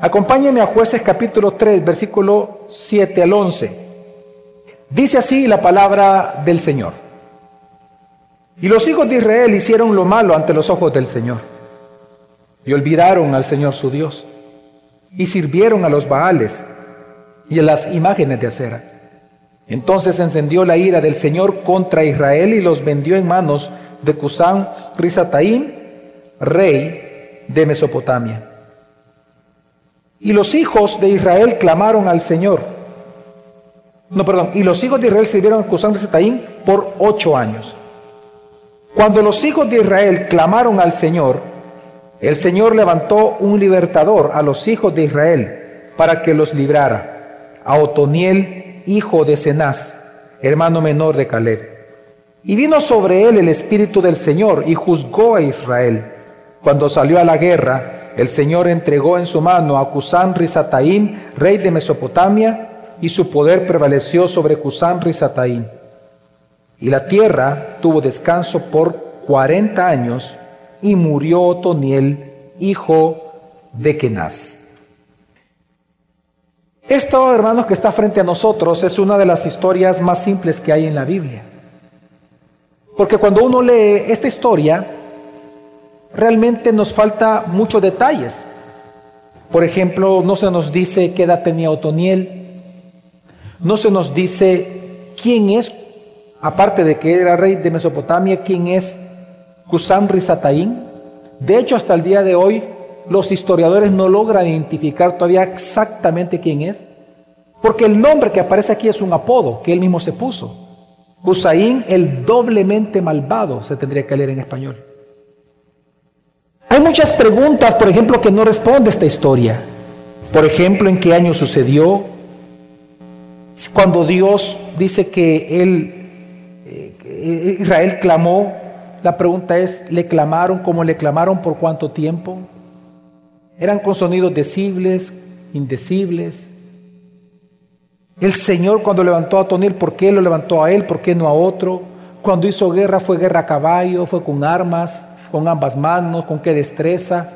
Acompáñenme a jueces capítulo 3, versículo 7 al 11. Dice así la palabra del Señor. Y los hijos de Israel hicieron lo malo ante los ojos del Señor. Y olvidaron al Señor su Dios. Y sirvieron a los Baales y a las imágenes de acera. Entonces encendió la ira del Señor contra Israel y los vendió en manos de Cusán Risataim, rey de Mesopotamia. Y los hijos de Israel clamaron al Señor. No, perdón. Y los hijos de Israel sirvieron a Cusán Risataim por ocho años. Cuando los hijos de Israel clamaron al Señor, el Señor levantó un libertador a los hijos de Israel para que los librara, a Otoniel, hijo de Cenaz, hermano menor de Caleb. Y vino sobre él el Espíritu del Señor y juzgó a Israel. Cuando salió a la guerra, el Señor entregó en su mano a Cusán Risataim, rey de Mesopotamia, y su poder prevaleció sobre Cusán Risataim. Y la tierra tuvo descanso por cuarenta años y murió Otoniel, hijo de Kenaz. Esto, hermanos, que está frente a nosotros es una de las historias más simples que hay en la Biblia. Porque cuando uno lee esta historia, realmente nos falta muchos detalles. Por ejemplo, no se nos dice qué edad tenía Otoniel, no se nos dice quién es aparte de que era rey de Mesopotamia, ¿quién es Cusán Risataín? De hecho, hasta el día de hoy, los historiadores no logran identificar todavía exactamente quién es, porque el nombre que aparece aquí es un apodo que él mismo se puso. Cusaín, el doblemente malvado, se tendría que leer en español. Muchas preguntas, por ejemplo, que no responde esta historia. Por ejemplo, ¿en qué año sucedió? Cuando Dios dice que Él Israel clamó, la pregunta es, ¿le clamaron como le clamaron por cuánto tiempo? ¿Eran con sonidos decibles, indecibles? El Señor cuando levantó a Toniel, ¿por qué lo levantó a él? ¿Por qué no a otro? Cuando hizo guerra, ¿fue guerra a caballo? ¿Fue con armas? ¿Con ambas manos? ¿Con qué destreza?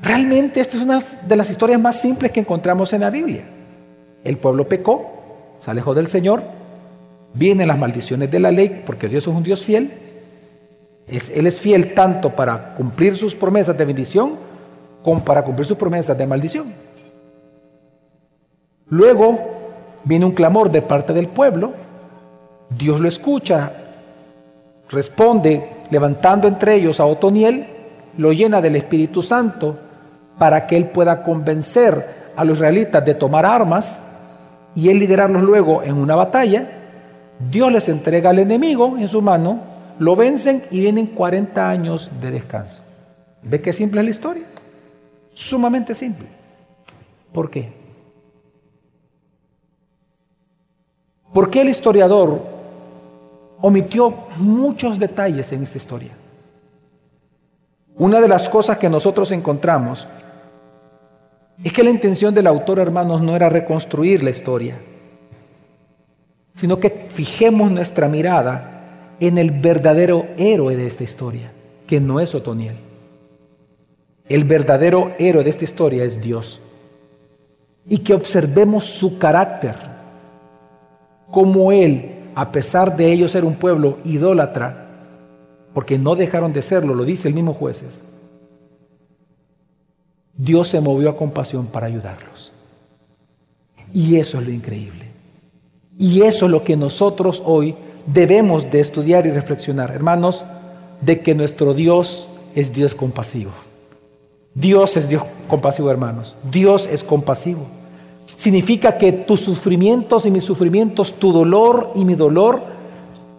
Realmente esta es una de las historias más simples que encontramos en la Biblia. El pueblo pecó, se alejó del Señor, Vienen las maldiciones de la ley, porque Dios es un Dios fiel. Él es fiel tanto para cumplir sus promesas de bendición como para cumplir sus promesas de maldición. Luego viene un clamor de parte del pueblo, Dios lo escucha, responde levantando entre ellos a Otoniel, lo llena del Espíritu Santo para que él pueda convencer a los israelitas de tomar armas y él liderarlos luego en una batalla Dios les entrega al enemigo en su mano, lo vencen y vienen 40 años de descanso. ¿Ve qué simple es la historia? Sumamente simple. ¿Por qué? ¿Por qué el historiador omitió muchos detalles en esta historia? Una de las cosas que nosotros encontramos es que la intención del autor, hermanos, no era reconstruir la historia sino que fijemos nuestra mirada en el verdadero héroe de esta historia, que no es Otoniel. El verdadero héroe de esta historia es Dios. Y que observemos su carácter, como Él, a pesar de ellos ser un pueblo idólatra, porque no dejaron de serlo, lo dice el mismo jueces, Dios se movió a compasión para ayudarlos. Y eso es lo increíble. Y eso es lo que nosotros hoy debemos de estudiar y reflexionar, hermanos, de que nuestro Dios es Dios compasivo. Dios es Dios compasivo, hermanos. Dios es compasivo. Significa que tus sufrimientos y mis sufrimientos, tu dolor y mi dolor,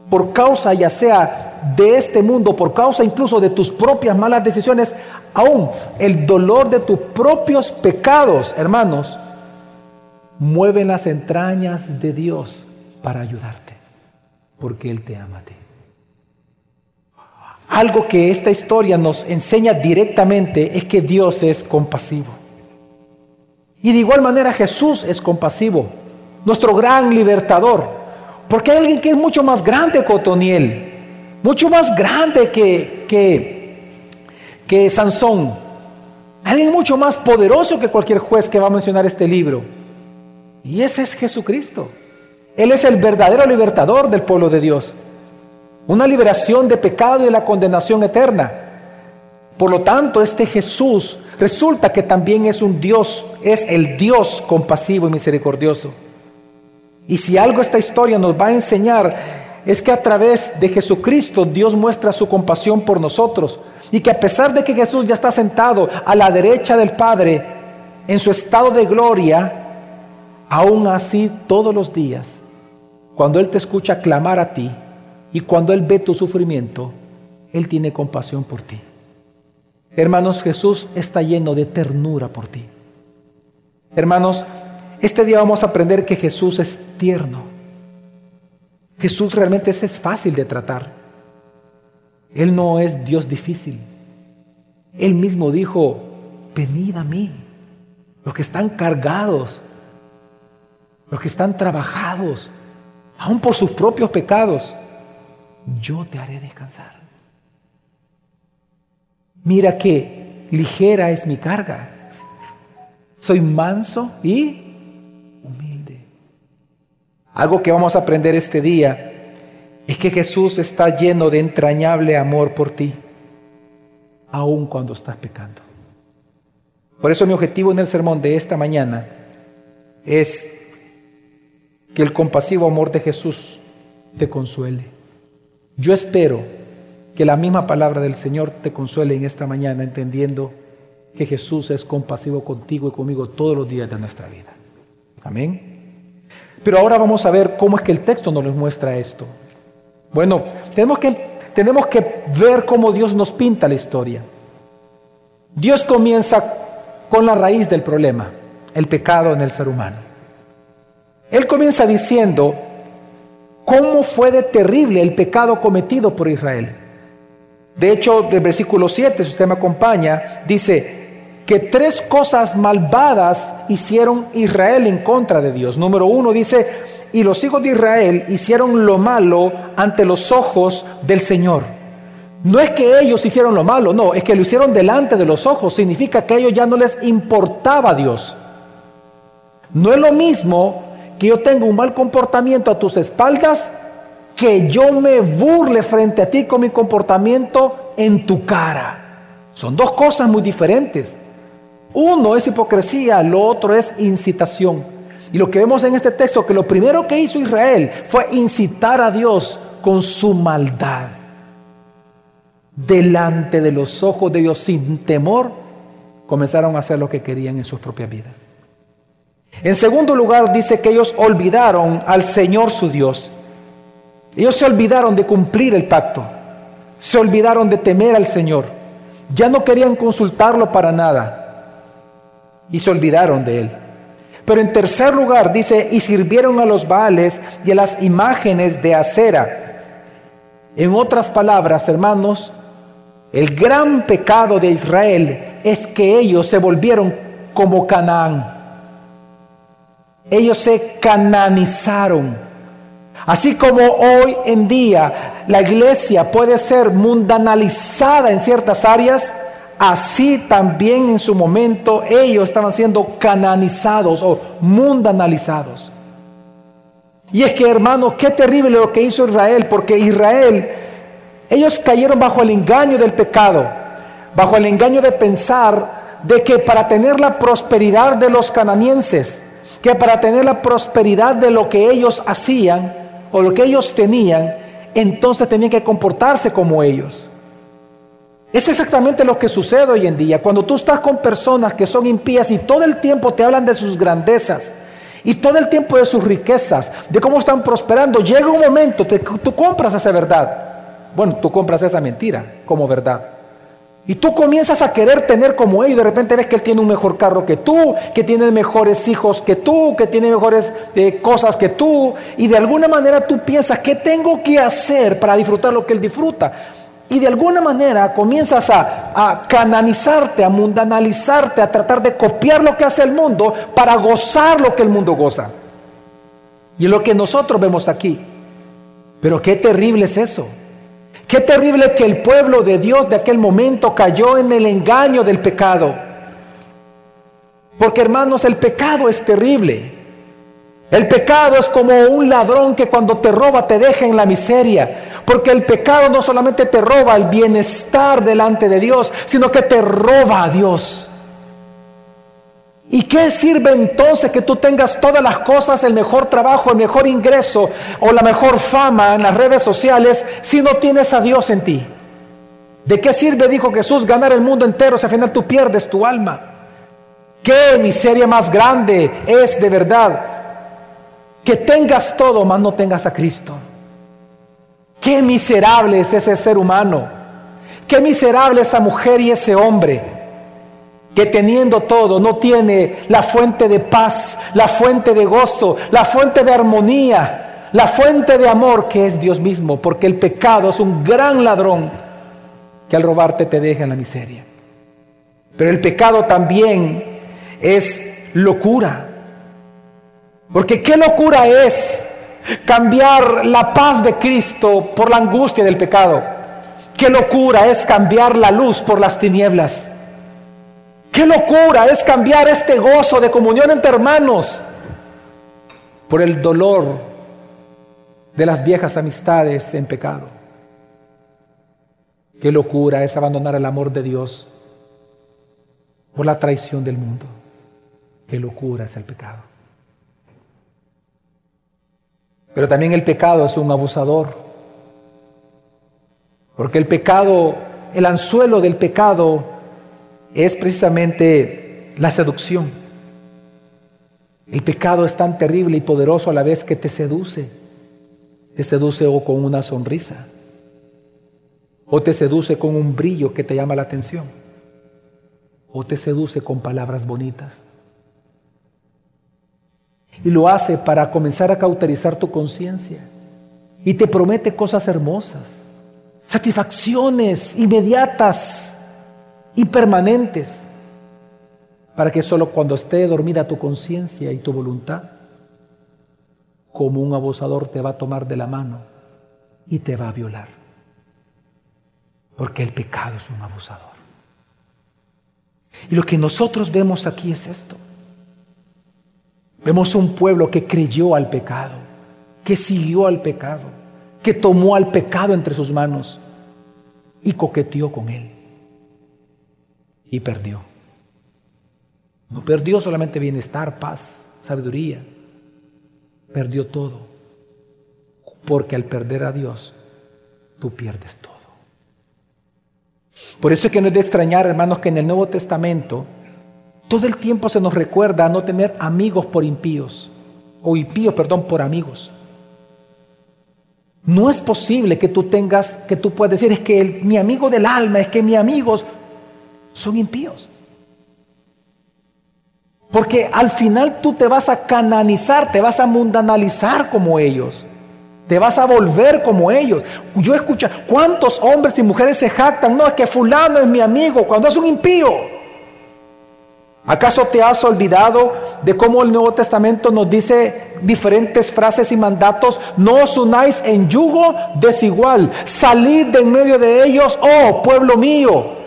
por causa ya sea de este mundo, por causa incluso de tus propias malas decisiones, aún el dolor de tus propios pecados, hermanos, mueven las entrañas de Dios para ayudarte, porque Él te ama a ti. Algo que esta historia nos enseña directamente es que Dios es compasivo. Y de igual manera Jesús es compasivo, nuestro gran libertador, porque hay alguien que es mucho más grande que Otoniel, mucho más grande que, que, que Sansón. Alguien mucho más poderoso que cualquier juez que va a mencionar este libro. Y ese es Jesucristo. Él es el verdadero libertador del pueblo de Dios. Una liberación de pecado y de la condenación eterna. Por lo tanto, este Jesús resulta que también es un Dios, es el Dios compasivo y misericordioso. Y si algo esta historia nos va a enseñar es que a través de Jesucristo Dios muestra su compasión por nosotros y que a pesar de que Jesús ya está sentado a la derecha del Padre en su estado de gloria, aún así todos los días, cuando Él te escucha clamar a ti y cuando Él ve tu sufrimiento, Él tiene compasión por ti. Hermanos, Jesús está lleno de ternura por ti. Hermanos, este día vamos a aprender que Jesús es tierno. Jesús realmente es fácil de tratar. Él no es Dios difícil. Él mismo dijo, venid a mí, los que están cargados, los que están trabajados, aún por sus propios pecados, yo te haré descansar. Mira que ligera es mi carga. Soy manso y humilde. Algo que vamos a aprender este día es que Jesús está lleno de entrañable amor por ti, aun cuando estás pecando. Por eso mi objetivo en el sermón de esta mañana es que el compasivo amor de Jesús te consuele. Yo espero que la misma palabra del Señor te consuele en esta mañana, entendiendo que Jesús es compasivo contigo y conmigo todos los días de nuestra vida. Amén. Pero ahora vamos a ver cómo es que el texto nos muestra esto. Bueno, tenemos que, tenemos que ver cómo Dios nos pinta la historia. Dios comienza con la raíz del problema, el pecado en el ser humano. Él comienza diciendo cómo fue de terrible el pecado cometido por Israel. De hecho, del versículo 7, si usted me acompaña, dice que tres cosas malvadas hicieron Israel en contra de Dios. Número uno dice, y los hijos de Israel hicieron lo malo ante los ojos del Señor. No es que ellos hicieron lo malo, no, es que lo hicieron delante de los ojos. Significa que a ellos ya no les importaba Dios. No es lo mismo que yo tenga un mal comportamiento a tus espaldas que yo me burle frente a ti con mi comportamiento en tu cara. Son dos cosas muy diferentes. Uno es hipocresía, lo otro es incitación. Y lo que vemos en este texto, que lo primero que hizo Israel fue incitar a Dios con su maldad. Delante de los ojos de Dios, sin temor, comenzaron a hacer lo que querían en sus propias vidas. En segundo lugar, dice que ellos olvidaron al Señor su Dios. Ellos se olvidaron de cumplir el pacto. Se olvidaron de temer al Señor. Ya no querían consultarlo para nada. Y se olvidaron de Él. Pero en tercer lugar dice, y sirvieron a los Baales y a las imágenes de acera. En otras palabras, hermanos, el gran pecado de Israel es que ellos se volvieron como Canaán. Ellos se cananizaron. Así como hoy en día la iglesia puede ser mundanalizada en ciertas áreas, así también en su momento ellos estaban siendo cananizados o mundanalizados. Y es que hermano, qué terrible lo que hizo Israel, porque Israel, ellos cayeron bajo el engaño del pecado, bajo el engaño de pensar de que para tener la prosperidad de los cananienses, que para tener la prosperidad de lo que ellos hacían o lo que ellos tenían, entonces tenían que comportarse como ellos. Es exactamente lo que sucede hoy en día. Cuando tú estás con personas que son impías y todo el tiempo te hablan de sus grandezas y todo el tiempo de sus riquezas, de cómo están prosperando, llega un momento, que tú compras esa verdad. Bueno, tú compras esa mentira como verdad. Y tú comienzas a querer tener como él y de repente ves que él tiene un mejor carro que tú, que tiene mejores hijos que tú, que tiene mejores eh, cosas que tú. Y de alguna manera tú piensas, ¿qué tengo que hacer para disfrutar lo que él disfruta? Y de alguna manera comienzas a, cananizarte, a mundanalizarte, a tratar de copiar lo que hace el mundo para gozar lo que el mundo goza. Y es lo que nosotros vemos aquí. Pero qué terrible es eso. Qué terrible que el pueblo de Dios de aquel momento cayó en el engaño del pecado. Porque hermanos, el pecado es terrible. El pecado es como un ladrón que cuando te roba te deja en la miseria. Porque el pecado no solamente te roba el bienestar delante de Dios, sino que te roba a Dios. ¿Y qué sirve entonces que tú tengas todas las cosas, el mejor trabajo, el mejor ingreso o la mejor fama en las redes sociales si no tienes a Dios en ti? ¿De qué sirve, dijo Jesús, ganar el mundo entero si al final tú pierdes tu alma? ¿Qué miseria más grande es de verdad que tengas todo, mas no tengas a Cristo? Qué miserable es ese ser humano. Qué miserable esa mujer y ese hombre que teniendo todo no tiene la fuente de paz, la fuente de gozo, la fuente de armonía, la fuente de amor que es Dios mismo, porque el pecado es un gran ladrón que al robarte te deja en la miseria. Pero el pecado también es locura. Porque qué locura es cambiar la paz de Cristo por la angustia del pecado. Qué locura es cambiar la luz por las tinieblas. Qué locura es cambiar este gozo de comunión entre hermanos por el dolor de las viejas amistades en pecado. Qué locura es abandonar el amor de Dios por la traición del mundo. Qué locura es el pecado. Pero también el pecado es un abusador. Porque el pecado, el anzuelo del pecado es precisamente la seducción. El pecado es tan terrible y poderoso a la vez que te seduce. Te seduce o con una sonrisa, o te seduce con un brillo que te llama la atención, o te seduce con palabras bonitas. Y lo hace para comenzar a cauterizar tu conciencia. Y te promete cosas hermosas, satisfacciones inmediatas y permanentes, para que solo cuando esté dormida tu conciencia y tu voluntad, como un abusador te va a tomar de la mano y te va a violar. Porque el pecado es un abusador. Y lo que nosotros vemos aquí es esto. Vemos un pueblo que creyó al pecado, que siguió al pecado, que tomó al pecado entre sus manos y coqueteó con él y perdió. No perdió solamente bienestar, paz, sabiduría. Perdió todo. Porque al perder a Dios, tú pierdes todo. Por eso es que no es de extrañar, hermanos, que en el Nuevo Testamento todo el tiempo se nos recuerda a no tener amigos por impíos, o impíos, perdón, por amigos. No es posible que tú tengas, que tú puedas decir, es que mi amigo del alma, es que mis amigos, son impíos. Porque al final tú te vas a cananizar, te vas a mundanalizar como ellos. Te vas a volver como ellos. Yo escucho, ¿cuántos hombres y mujeres se jactan? No, es que fulano es mi amigo cuando es un impío. ¿Acaso te has olvidado de cómo el Nuevo Testamento nos dice diferentes frases y mandatos? No os unáis en yugo desigual. Salid de en medio de ellos, oh pueblo mío.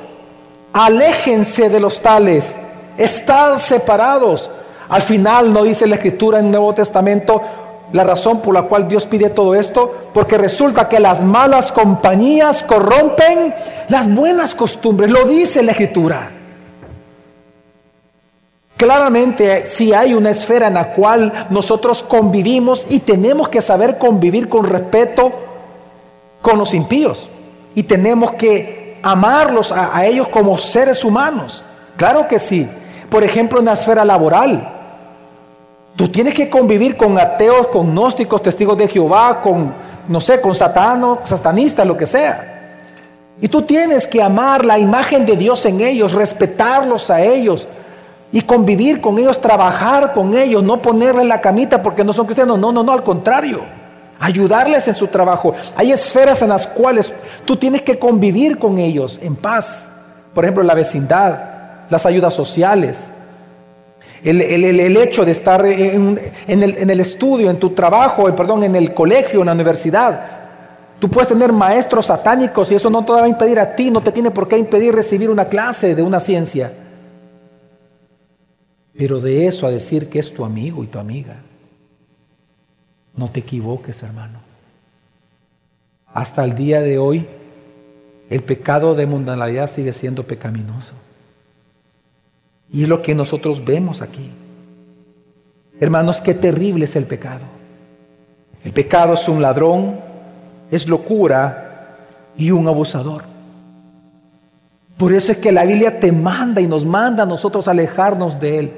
Aléjense de los tales, están separados. Al final no dice la escritura en el Nuevo Testamento la razón por la cual Dios pide todo esto, porque resulta que las malas compañías corrompen las buenas costumbres, lo dice la escritura. Claramente, si hay una esfera en la cual nosotros convivimos y tenemos que saber convivir con respeto con los impíos y tenemos que amarlos a, ellos como seres humanos. Claro que sí. Por ejemplo, en la esfera laboral. Tú tienes que convivir con ateos, con gnósticos, testigos de Jehová, con, no sé, con satanos, satanistas, lo que sea. Y tú tienes que amar la imagen de Dios en ellos, respetarlos a ellos y convivir con ellos, trabajar con ellos, no ponerle la camita porque no son cristianos. No, no, no, al contrario ayudarles en su trabajo. Hay esferas en las cuales tú tienes que convivir con ellos en paz. Por ejemplo, la vecindad, las ayudas sociales, el, hecho de estar en, el, estudio, en tu trabajo, eh, perdón, en el colegio, en la universidad. Tú puedes tener maestros satánicos y eso no te va a impedir a ti, no te tiene por qué impedir recibir una clase de una ciencia. Pero de eso a decir que es tu amigo y tu amiga, no te equivoques, hermano. Hasta el día de hoy, el pecado de mundanalidad sigue siendo pecaminoso. Y es lo que nosotros vemos aquí. Hermanos, qué terrible es el pecado. El pecado es un ladrón, es locura y un abusador. Por eso es que la Biblia te manda y nos manda a nosotros alejarnos de él.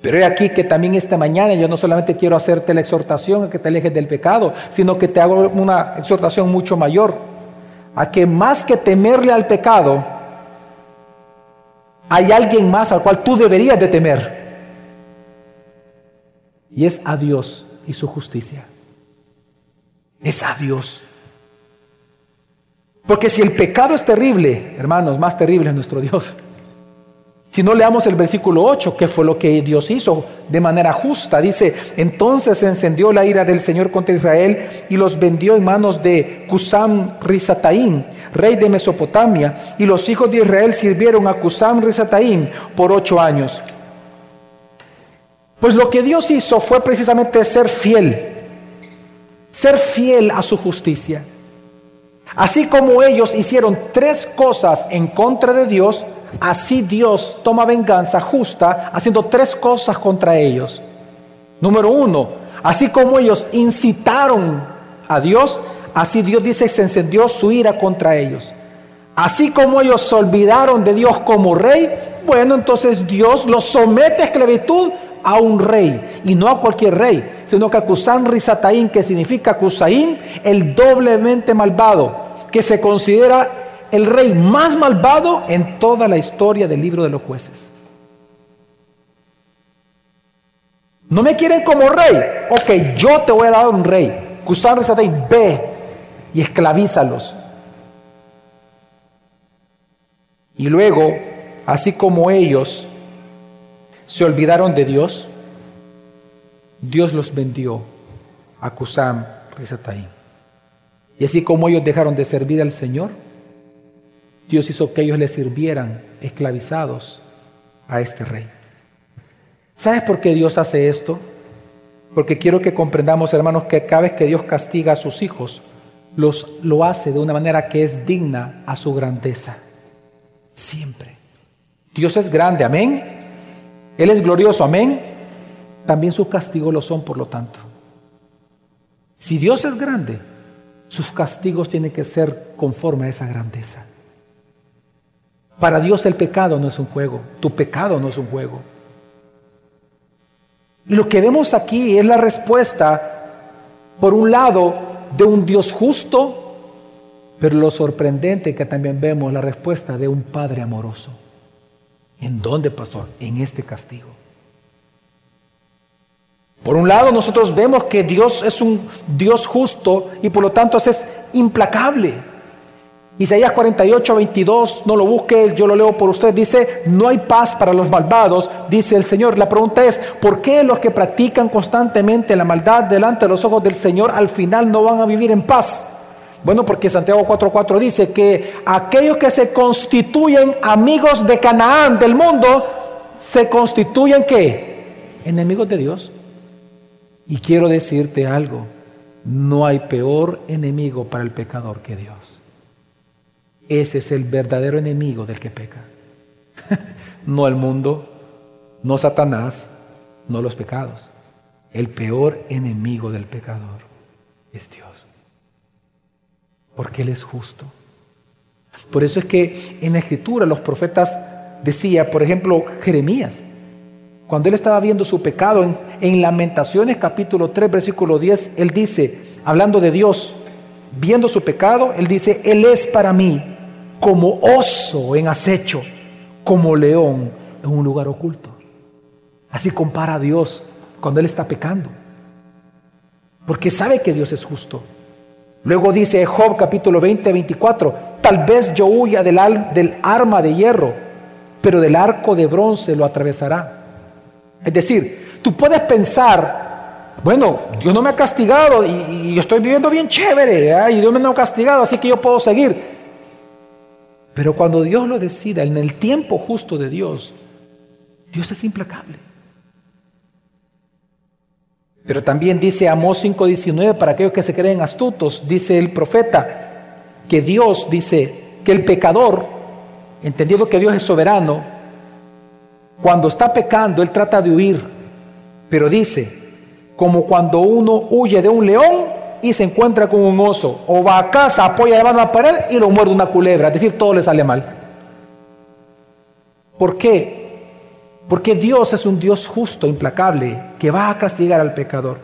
Pero he aquí que también esta mañana yo no solamente quiero hacerte la exhortación a que te alejes del pecado, sino que te hago una exhortación mucho mayor, a que más que temerle al pecado, hay alguien más al cual tú deberías de temer. Y es a Dios y su justicia. Es a Dios. Porque si el pecado es terrible, hermanos, más terrible es nuestro Dios. Si no leamos el versículo 8, que fue lo que Dios hizo de manera justa, dice, entonces se encendió la ira del Señor contra Israel y los vendió en manos de Cusam Risataim, rey de Mesopotamia, y los hijos de Israel sirvieron a Cusam Risataim por ocho años. Pues lo que Dios hizo fue precisamente ser fiel, ser fiel a su justicia. Así como ellos hicieron tres cosas en contra de Dios, así Dios toma venganza justa haciendo tres cosas contra ellos. Número uno, así como ellos incitaron a Dios, así Dios dice se encendió su ira contra ellos. Así como ellos se olvidaron de Dios como rey, bueno, entonces Dios los somete a esclavitud a un rey, y no a cualquier rey, sino que a Cusán Rizataín, que significa Cusaín, el doblemente malvado, que se considera el rey más malvado en toda la historia del libro de los jueces. No me quieren como rey. Ok, yo te voy a dar un rey. Cusán Rizataín, ve y esclavízalos. Y luego, así como ellos se olvidaron de Dios, Dios los vendió a Cusam Rizataim. Y así como ellos dejaron de servir al Señor, Dios hizo que ellos le sirvieran esclavizados a este rey. ¿Sabes por qué Dios hace esto? Porque quiero que comprendamos, hermanos, que cada vez que Dios castiga a sus hijos, los, lo hace de una manera que es digna a su grandeza. Siempre. Dios es grande, amén. Él es glorioso, amén. También sus castigos lo son, por lo tanto. Si Dios es grande, sus castigos tienen que ser conforme a esa grandeza. Para Dios el pecado no es un juego, tu pecado no es un juego. Y lo que vemos aquí es la respuesta, por un lado, de un Dios justo, pero lo sorprendente que también vemos la respuesta de un Padre amoroso. ¿En dónde, pastor? En este castigo. Por un lado, nosotros vemos que Dios es un Dios justo y por lo tanto es implacable. Isaías 48, 22, no lo busque, yo lo leo por usted, dice, no hay paz para los malvados, dice el Señor. La pregunta es, ¿por qué los que practican constantemente la maldad delante de los ojos del Señor al final no van a vivir en paz? Bueno, porque Santiago 4:4 dice que aquellos que se constituyen amigos de Canaán, del mundo, se constituyen qué? Enemigos de Dios. Y quiero decirte algo, no hay peor enemigo para el pecador que Dios. Ese es el verdadero enemigo del que peca. no el mundo, no Satanás, no los pecados. El peor enemigo del pecador es Dios porque Él es justo. Por eso es que en la escritura los profetas decía, por ejemplo, Jeremías, cuando él estaba viendo su pecado en, en, Lamentaciones capítulo 3 versículo 10, él dice, hablando de Dios, viendo su pecado, él dice, Él es para mí como oso en acecho, como león en un lugar oculto. Así compara a Dios cuando él está pecando, porque sabe que Dios es justo. Luego dice Job capítulo 20, 24, tal vez yo huya del, del arma de hierro, pero del arco de bronce lo atravesará. Es decir, tú puedes pensar, bueno, Dios no me ha castigado y, yo estoy viviendo bien chévere, y Dios me ha castigado, así que yo puedo seguir. Pero cuando Dios lo decida, en el tiempo justo de Dios, Dios es implacable. Pero también dice Amós 5:19, para aquellos que se creen astutos, dice el profeta, que Dios dice que el pecador, entendiendo que Dios es soberano, cuando está pecando, él trata de huir, pero dice, como cuando uno huye de un león y se encuentra con un oso, o va a casa, apoya de mano a la pared y lo muerde una culebra, es decir, todo le sale mal. ¿Por qué? Porque Dios es un Dios justo, implacable, que va a castigar al pecador.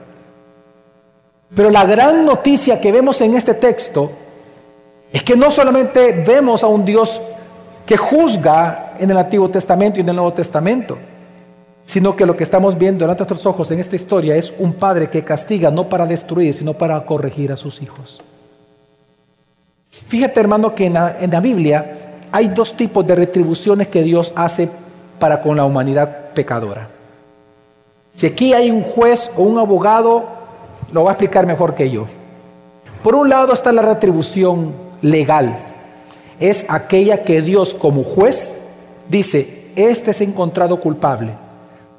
Pero la gran noticia que vemos en este texto es que no solamente vemos a un Dios que juzga en el Antiguo Testamento y en el Nuevo Testamento, sino que lo que estamos viendo ante nuestros ojos en esta historia es un padre que castiga no para destruir, sino para corregir a sus hijos. Fíjate hermano que en la, en la Biblia hay dos tipos de retribuciones que Dios hace para con la humanidad pecadora. Si aquí hay un juez o un abogado, lo va a explicar mejor que yo. Por un lado está la retribución legal. Es aquella que Dios como juez dice, este es encontrado culpable.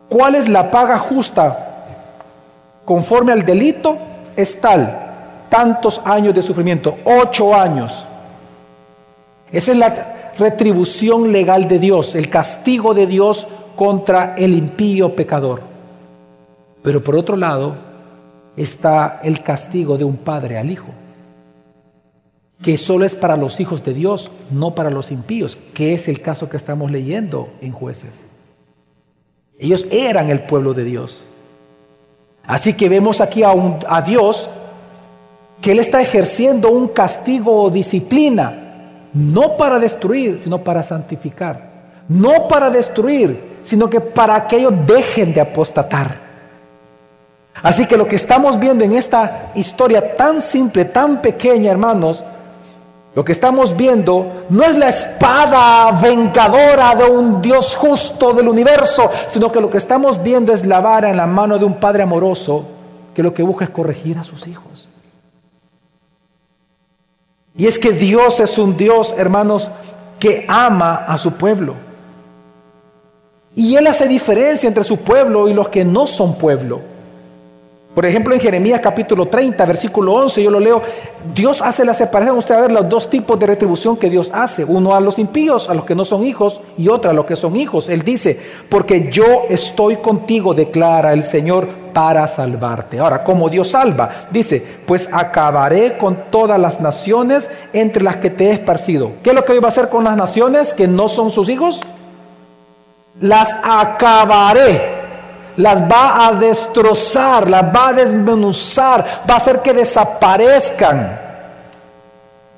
¿Cuál es la paga justa conforme al delito? Es tal, tantos años de sufrimiento, ocho años. Esa es la retribución legal de Dios, el castigo de Dios contra el impío pecador. Pero por otro lado está el castigo de un padre al hijo, que solo es para los hijos de Dios, no para los impíos, que es el caso que estamos leyendo en jueces. Ellos eran el pueblo de Dios. Así que vemos aquí a, a Dios que Él está ejerciendo un castigo o disciplina no para destruir, sino para santificar. No para destruir, sino que para que ellos dejen de apostatar. Así que lo que estamos viendo en esta historia tan simple, tan pequeña, hermanos, lo que estamos viendo no es la espada vengadora de un Dios justo del universo, sino que lo que estamos viendo es la vara en la mano de un Padre amoroso que lo que busca es corregir a sus hijos. Y es que Dios es un Dios, hermanos, que ama a su pueblo. Y Él hace diferencia entre su pueblo y los que no son pueblo. Por ejemplo, en Jeremías capítulo 30, versículo 11, yo lo leo, Dios hace la separación, usted va a ver los dos tipos de retribución que Dios hace, uno a los impíos, a los que no son hijos, y otro a los que son hijos. Él dice, porque yo estoy contigo, declara el Señor, para salvarte. Ahora, ¿cómo Dios salva? Dice, pues acabaré con todas las naciones entre las que te he esparcido. ¿Qué es lo que Dios va a hacer con las naciones que no son sus hijos? Las acabaré las va a destrozar, las va a desmenuzar, va a hacer que desaparezcan.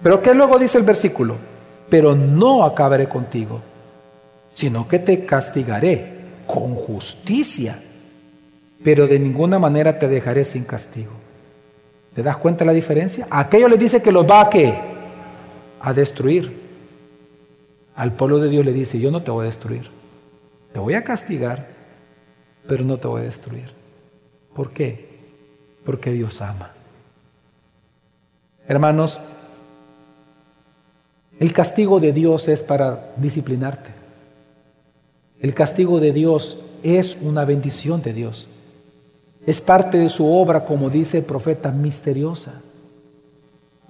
Pero ¿qué luego dice el versículo? Pero no acabaré contigo, sino que te castigaré con justicia, pero de ninguna manera te dejaré sin castigo. ¿Te das cuenta la diferencia? aquello le dice que los va a qué? A destruir. Al pueblo de Dios le dice, yo no te voy a destruir, te voy a castigar, pero no te voy a destruir. ¿Por qué? Porque Dios ama. Hermanos, el castigo de Dios es para disciplinarte. El castigo de Dios es una bendición de Dios. Es parte de su obra, como dice el profeta, misteriosa,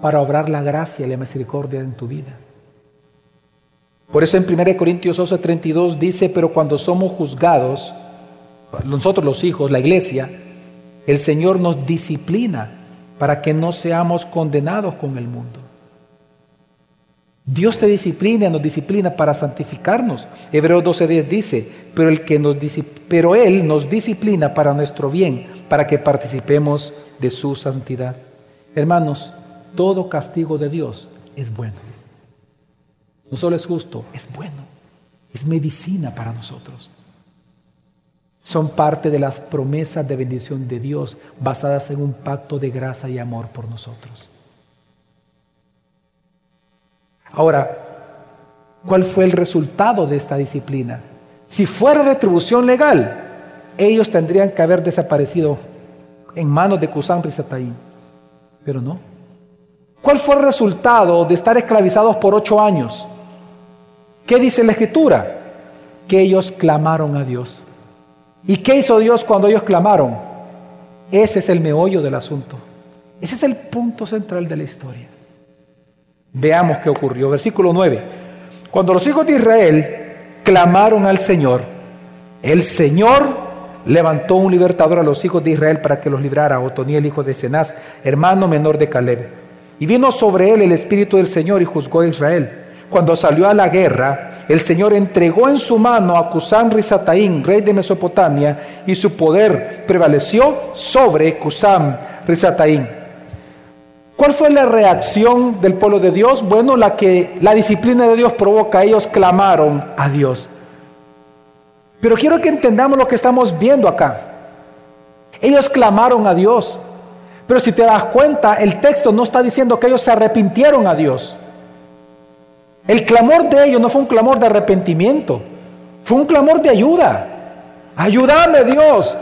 para obrar la gracia y la misericordia en tu vida. Por eso en 1 Corintios 11:32 dice, pero cuando somos juzgados, nosotros los hijos, la iglesia, el Señor nos disciplina para que no seamos condenados con el mundo. Dios te disciplina, nos disciplina para santificarnos. Hebreos 12:10 dice, pero, el que nos, pero Él nos disciplina para nuestro bien, para que participemos de su santidad. Hermanos, todo castigo de Dios es bueno. No solo es justo, es bueno. Es medicina para nosotros son parte de las promesas de bendición de Dios basadas en un pacto de gracia y amor por nosotros. Ahora, ¿cuál fue el resultado de esta disciplina? Si fuera retribución legal, ellos tendrían que haber desaparecido en manos de Cusán y Sataín, pero no. ¿Cuál fue el resultado de estar esclavizados por ocho años? ¿Qué dice la escritura? que ellos clamaron a Dios. ¿Y qué hizo Dios cuando ellos clamaron? Ese es el meollo del asunto. Ese es el punto central de la historia. Veamos qué ocurrió. Versículo 9. Cuando los hijos de Israel clamaron al Señor, el Señor levantó un libertador a los hijos de Israel para que los librara, Otoniel, hijo de Cenaz, hermano menor de Caleb. Y vino sobre él el Espíritu del Señor y juzgó a Israel. Cuando salió a la guerra, el Señor entregó en su mano a Cusán Rizataín, rey de Mesopotamia, y su poder prevaleció sobre Cusán Rizataín. ¿Cuál fue la reacción del pueblo de Dios? Bueno, la que la disciplina de Dios provoca, ellos clamaron a Dios. Pero quiero que entendamos lo que estamos viendo acá. Ellos clamaron a Dios. Pero si te das cuenta, el texto no está diciendo que ellos se arrepintieron a Dios. El clamor de ellos no fue un clamor de arrepentimiento, fue un clamor de ayuda. Ayúdame Dios.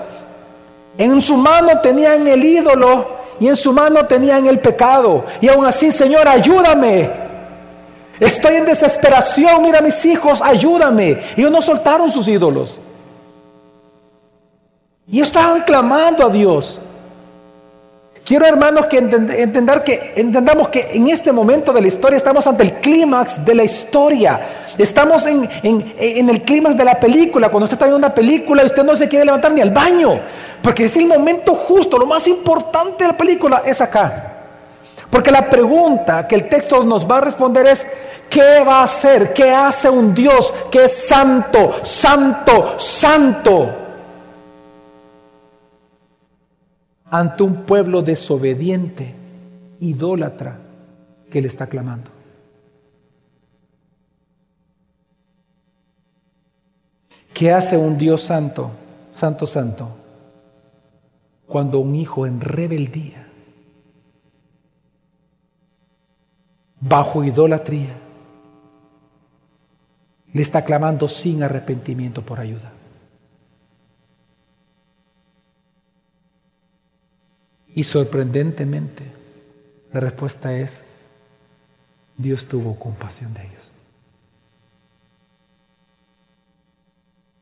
En su mano tenían el ídolo y en su mano tenían el pecado. Y aún así, Señor, ayúdame. Estoy en desesperación, mira mis hijos, ayúdame. Ellos no soltaron sus ídolos. Y estaban clamando a Dios. Quiero hermanos que entender entendamos que en este momento de la historia estamos ante el clímax de la historia. Estamos en el clímax de la película. Cuando usted está viendo una película y usted no se quiere levantar ni al baño. Porque es el momento justo, lo más importante de la película es acá. Porque la pregunta que el texto nos va a responder es, ¿qué va a hacer? ¿Qué hace un Dios que es santo, santo, santo? Ante un pueblo desobediente, idólatra, que le está clamando. ¿Qué hace un Dios santo, santo, santo? Cuando un hijo en rebeldía bajo idolatría, le está clamando sin arrepentimiento por ayuda. Y sorprendentemente, la respuesta es, Dios tuvo compasión de ellos.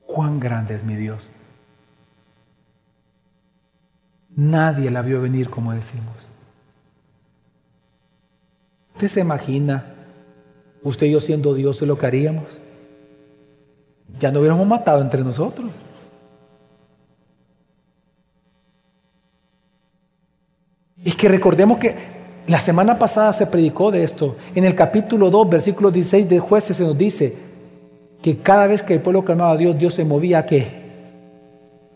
Cuán grande es mi Dios. Nadie la vio venir como decimos. ¿Usted se imagina, usted y yo siendo Dios, lo que haríamos? Ya no hubiéramos matado entre nosotros. Recordemos que la semana pasada se predicó de esto. En el capítulo 2, versículo 16 de jueces se nos dice que cada vez que el pueblo clamaba a Dios, Dios se movía a qué?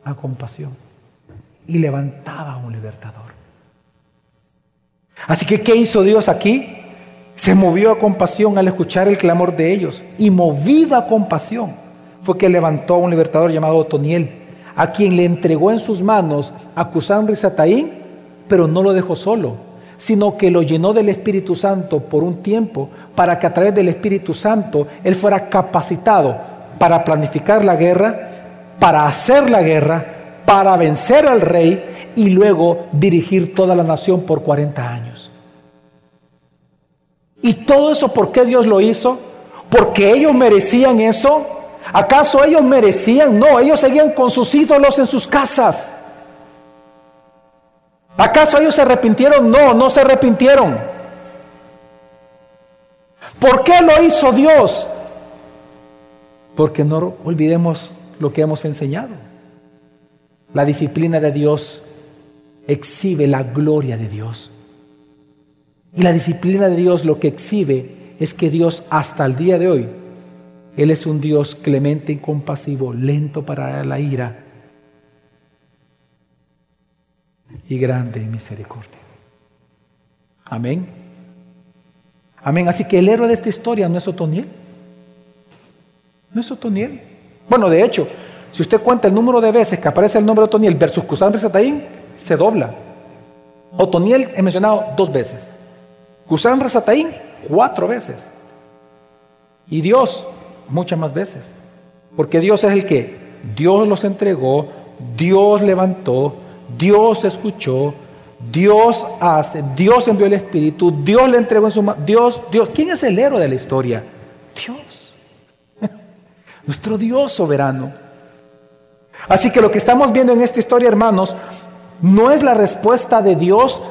A compasión. Y levantaba a un libertador. Así que, ¿qué hizo Dios aquí? se movió a compasión al escuchar el clamor de ellos y movido a compasión fue que levantó a un libertador llamado Otoniel, a quien le entregó en sus manos a Cusán pero no lo dejó solo, sino que lo llenó del Espíritu Santo por un tiempo para que a través del Espíritu Santo él fuera capacitado para planificar la guerra, para hacer la guerra, para vencer al rey y luego dirigir toda la nación por 40 años. ¿Y todo eso por qué Dios lo hizo? ¿Porque ellos merecían eso? ¿Acaso ellos merecían? No, ellos seguían con sus ídolos en sus casas. ¿Acaso ellos se arrepintieron? No, no se arrepintieron. ¿Por qué lo hizo Dios? Porque no olvidemos lo que hemos enseñado. La disciplina de Dios exhibe la gloria de Dios. Y la disciplina de Dios lo que exhibe es que Dios hasta el día de hoy, Él es un Dios clemente y compasivo, lento para la ira y grande misericordia. Amén. Amén. Así que el héroe de esta historia no es Otoniel. No es Otoniel. Bueno, de hecho, si usted cuenta el número de veces que aparece el nombre de Otoniel versus Cusán Sataín, se dobla. Otoniel he mencionado dos veces. Cusán Rasataín cuatro veces. Y Dios muchas más veces. Porque Dios es el que Dios los entregó, Dios levantó, Dios escuchó, Dios hace, Dios envió el Espíritu, Dios le entregó en su mano. Dios, Dios. ¿Quién es el héroe de la historia? Dios. nuestro Dios soberano. Así que lo que estamos viendo en esta historia, hermanos, no es la respuesta de Dios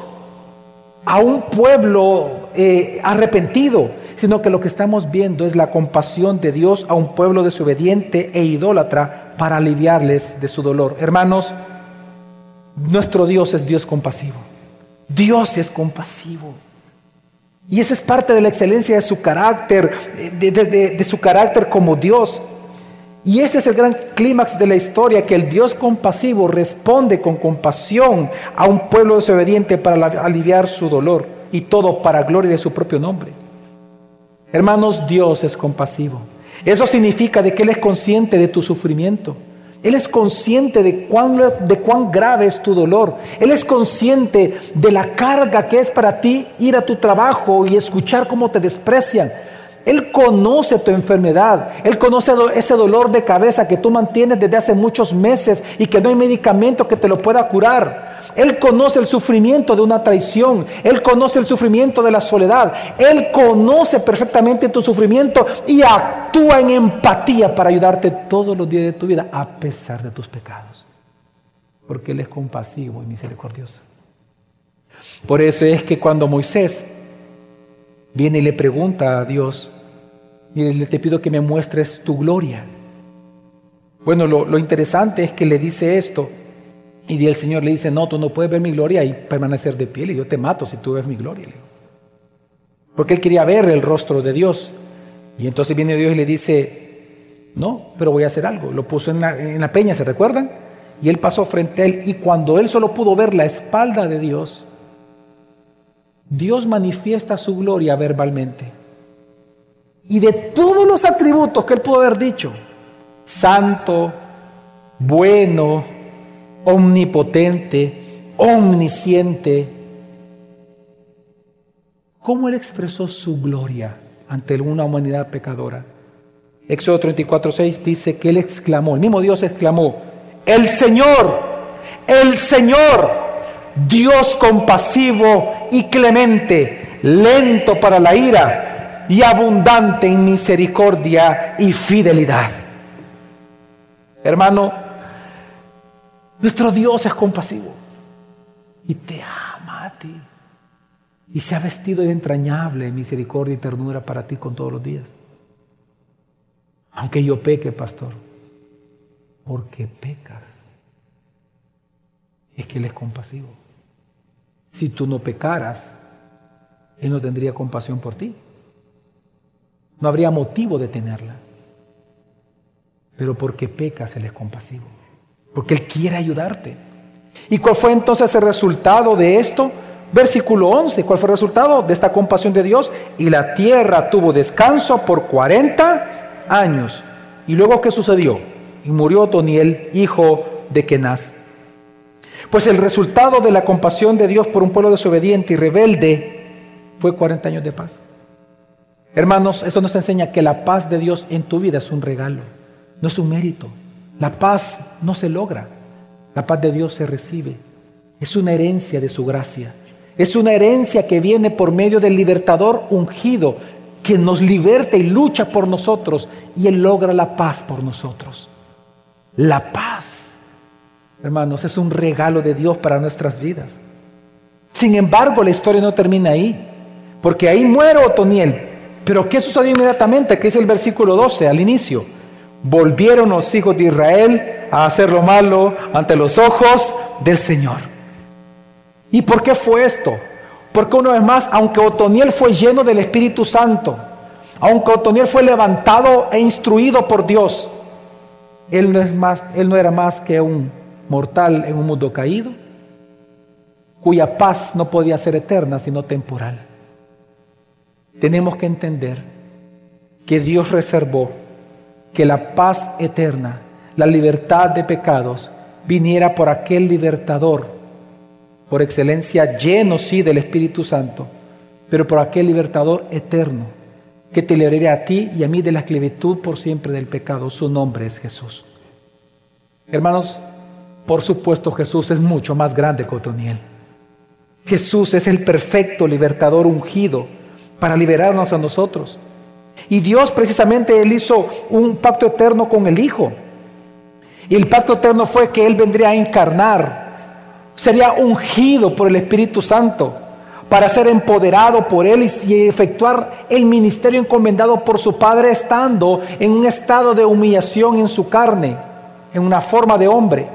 a un pueblo eh, arrepentido, sino que lo que estamos viendo es la compasión de Dios a un pueblo desobediente e idólatra para aliviarles de su dolor. Hermanos, nuestro Dios es Dios compasivo. Dios es compasivo. Y esa es parte de la excelencia de su carácter, de, de su carácter como Dios. Y este es el gran clímax de la historia, que el Dios compasivo responde con compasión a un pueblo desobediente para aliviar su dolor y todo para gloria de su propio nombre. Hermanos, Dios es compasivo. Eso significa de que Él es consciente de tu sufrimiento. Él es consciente de cuán, de cuán grave es tu dolor. Él es consciente de la carga que es para ti ir a tu trabajo y escuchar cómo te desprecian. Él conoce tu enfermedad. Él conoce ese dolor de cabeza que tú mantienes desde hace muchos meses y que no hay medicamento que te lo pueda curar. Él conoce el sufrimiento de una traición. Él conoce el sufrimiento de la soledad. Él conoce perfectamente tu sufrimiento y actúa en empatía para ayudarte todos los días de tu vida a pesar de tus pecados. Porque Él es compasivo y misericordioso. Por eso es que cuando Moisés viene y le pregunta a Dios, Mire, te pido que me muestres tu gloria. Bueno, lo, interesante es que le dice esto y el Señor le dice, no, tú no puedes ver mi gloria y permanecer de pie, y yo te mato si tú ves mi gloria. Porque él quería ver el rostro de Dios. Y entonces viene Dios y le dice, no, pero voy a hacer algo. Lo puso en la, en la peña, ¿se recuerdan? Y él pasó frente a él y cuando él solo pudo ver la espalda de Dios, Dios manifiesta su gloria verbalmente y de todos los atributos que él pudo haber dicho, santo, bueno, omnipotente, omnisciente, ¿cómo él expresó su gloria ante una humanidad pecadora? Éxodo 34, 6 dice que él exclamó, el mismo Dios exclamó, el Señor, el Señor, Dios compasivo y clemente, lento para la ira y abundante en misericordia y fidelidad. Hermano, nuestro Dios es compasivo y te ama a ti y se ha vestido de entrañable misericordia y ternura para ti con todos los días. Aunque yo peque, pastor, porque pecas, es que Él es compasivo. Si tú no pecaras, Él no tendría compasión por ti. No habría motivo de tenerla. Pero porque pecas, Él es compasivo. Porque Él quiere ayudarte. ¿Y cuál fue entonces el resultado de esto? Versículo 11. ¿Cuál fue el resultado de esta compasión de Dios? Y la tierra tuvo descanso por 40 años. ¿Y luego qué sucedió? Y murió Toniel, hijo de Kenaz. Pues el resultado de la compasión de Dios por un pueblo desobediente y rebelde fue 40 años de paz. Hermanos, esto nos enseña que la paz de Dios en tu vida es un regalo, no es un mérito. La paz no se logra, la paz de Dios se recibe. Es una herencia de su gracia. Es una herencia que viene por medio del libertador ungido, que nos liberta y lucha por nosotros y Él logra la paz por nosotros. La paz, hermanos, es un regalo de Dios para nuestras vidas. Sin embargo, la historia no termina ahí, porque ahí muere Otoniel, pero ¿qué sucedió inmediatamente? Que es el versículo 12 al inicio. Volvieron los hijos de Israel a hacer lo malo ante los ojos del Señor. ¿Y por qué fue esto? Porque una vez más, aunque Otoniel fue lleno del Espíritu Santo, aunque Otoniel fue levantado e instruido por Dios, él no, es más, él no era más que un mortal en un mundo caído, cuya paz no podía ser eterna, sino temporal tenemos que entender que Dios reservó que la paz eterna, la libertad de pecados, viniera por aquel libertador, por excelencia lleno sí del Espíritu Santo, pero por aquel libertador eterno, que te liberaría a ti y a mí de la esclavitud por siempre del pecado. Su nombre es Jesús. Hermanos, por supuesto Jesús es mucho más grande que Otoniel. Jesús es el perfecto libertador ungido para liberarnos a nosotros. Y Dios precisamente, Él hizo un pacto eterno con el Hijo. Y el pacto eterno fue que Él vendría a encarnar, sería ungido por el Espíritu Santo para ser empoderado por Él y efectuar el ministerio encomendado por su Padre estando en un estado de humillación en su carne, en una forma de hombre.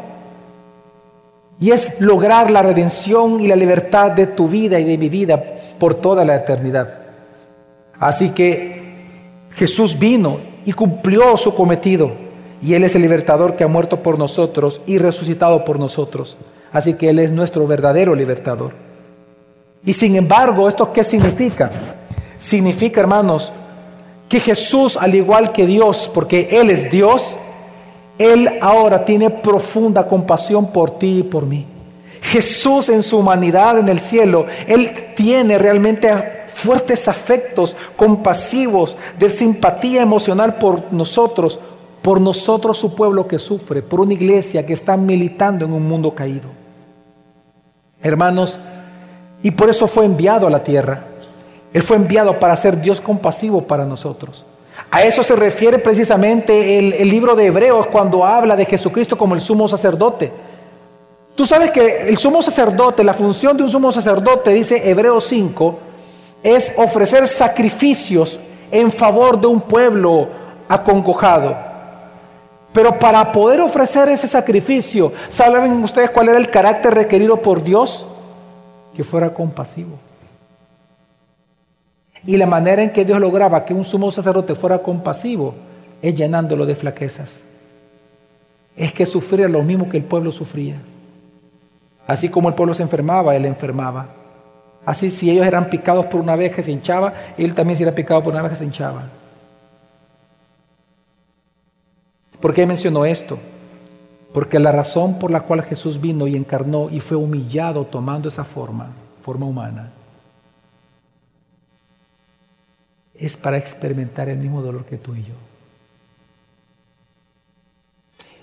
Y es lograr la redención y la libertad de tu vida y de mi vida por toda la eternidad. Así que Jesús vino y cumplió su cometido. Y Él es el libertador que ha muerto por nosotros y resucitado por nosotros. Así que Él es nuestro verdadero libertador. Y sin embargo, ¿esto qué significa? Significa, hermanos, que Jesús, al igual que Dios, porque Él es Dios, Él ahora tiene profunda compasión por ti y por mí. Jesús en su humanidad en el cielo, Él tiene realmente fuertes afectos compasivos, de simpatía emocional por nosotros, por nosotros su pueblo que sufre, por una iglesia que está militando en un mundo caído. Hermanos, y por eso fue enviado a la tierra. Él fue enviado para ser Dios compasivo para nosotros. A eso se refiere precisamente el, el, libro de Hebreos cuando habla de Jesucristo como el sumo sacerdote. Tú sabes que el sumo sacerdote, la función de un sumo sacerdote, dice Hebreos 5, es ofrecer sacrificios en favor de un pueblo acongojado. Pero para poder ofrecer ese sacrificio, ¿saben ustedes cuál era el carácter requerido por Dios? Que fuera compasivo. Y la manera en que Dios lograba que un sumo sacerdote fuera compasivo es llenándolo de flaquezas. Es que sufría lo mismo que el pueblo sufría. Así como el pueblo se enfermaba, él enfermaba. Así si ellos eran picados por una abeja se hinchaba, él también se era picado por una abeja se hinchaba. ¿Por qué mencionó esto? Porque la razón por la cual Jesús vino y encarnó y fue humillado tomando esa forma, forma humana, es para experimentar el mismo dolor que tú y yo.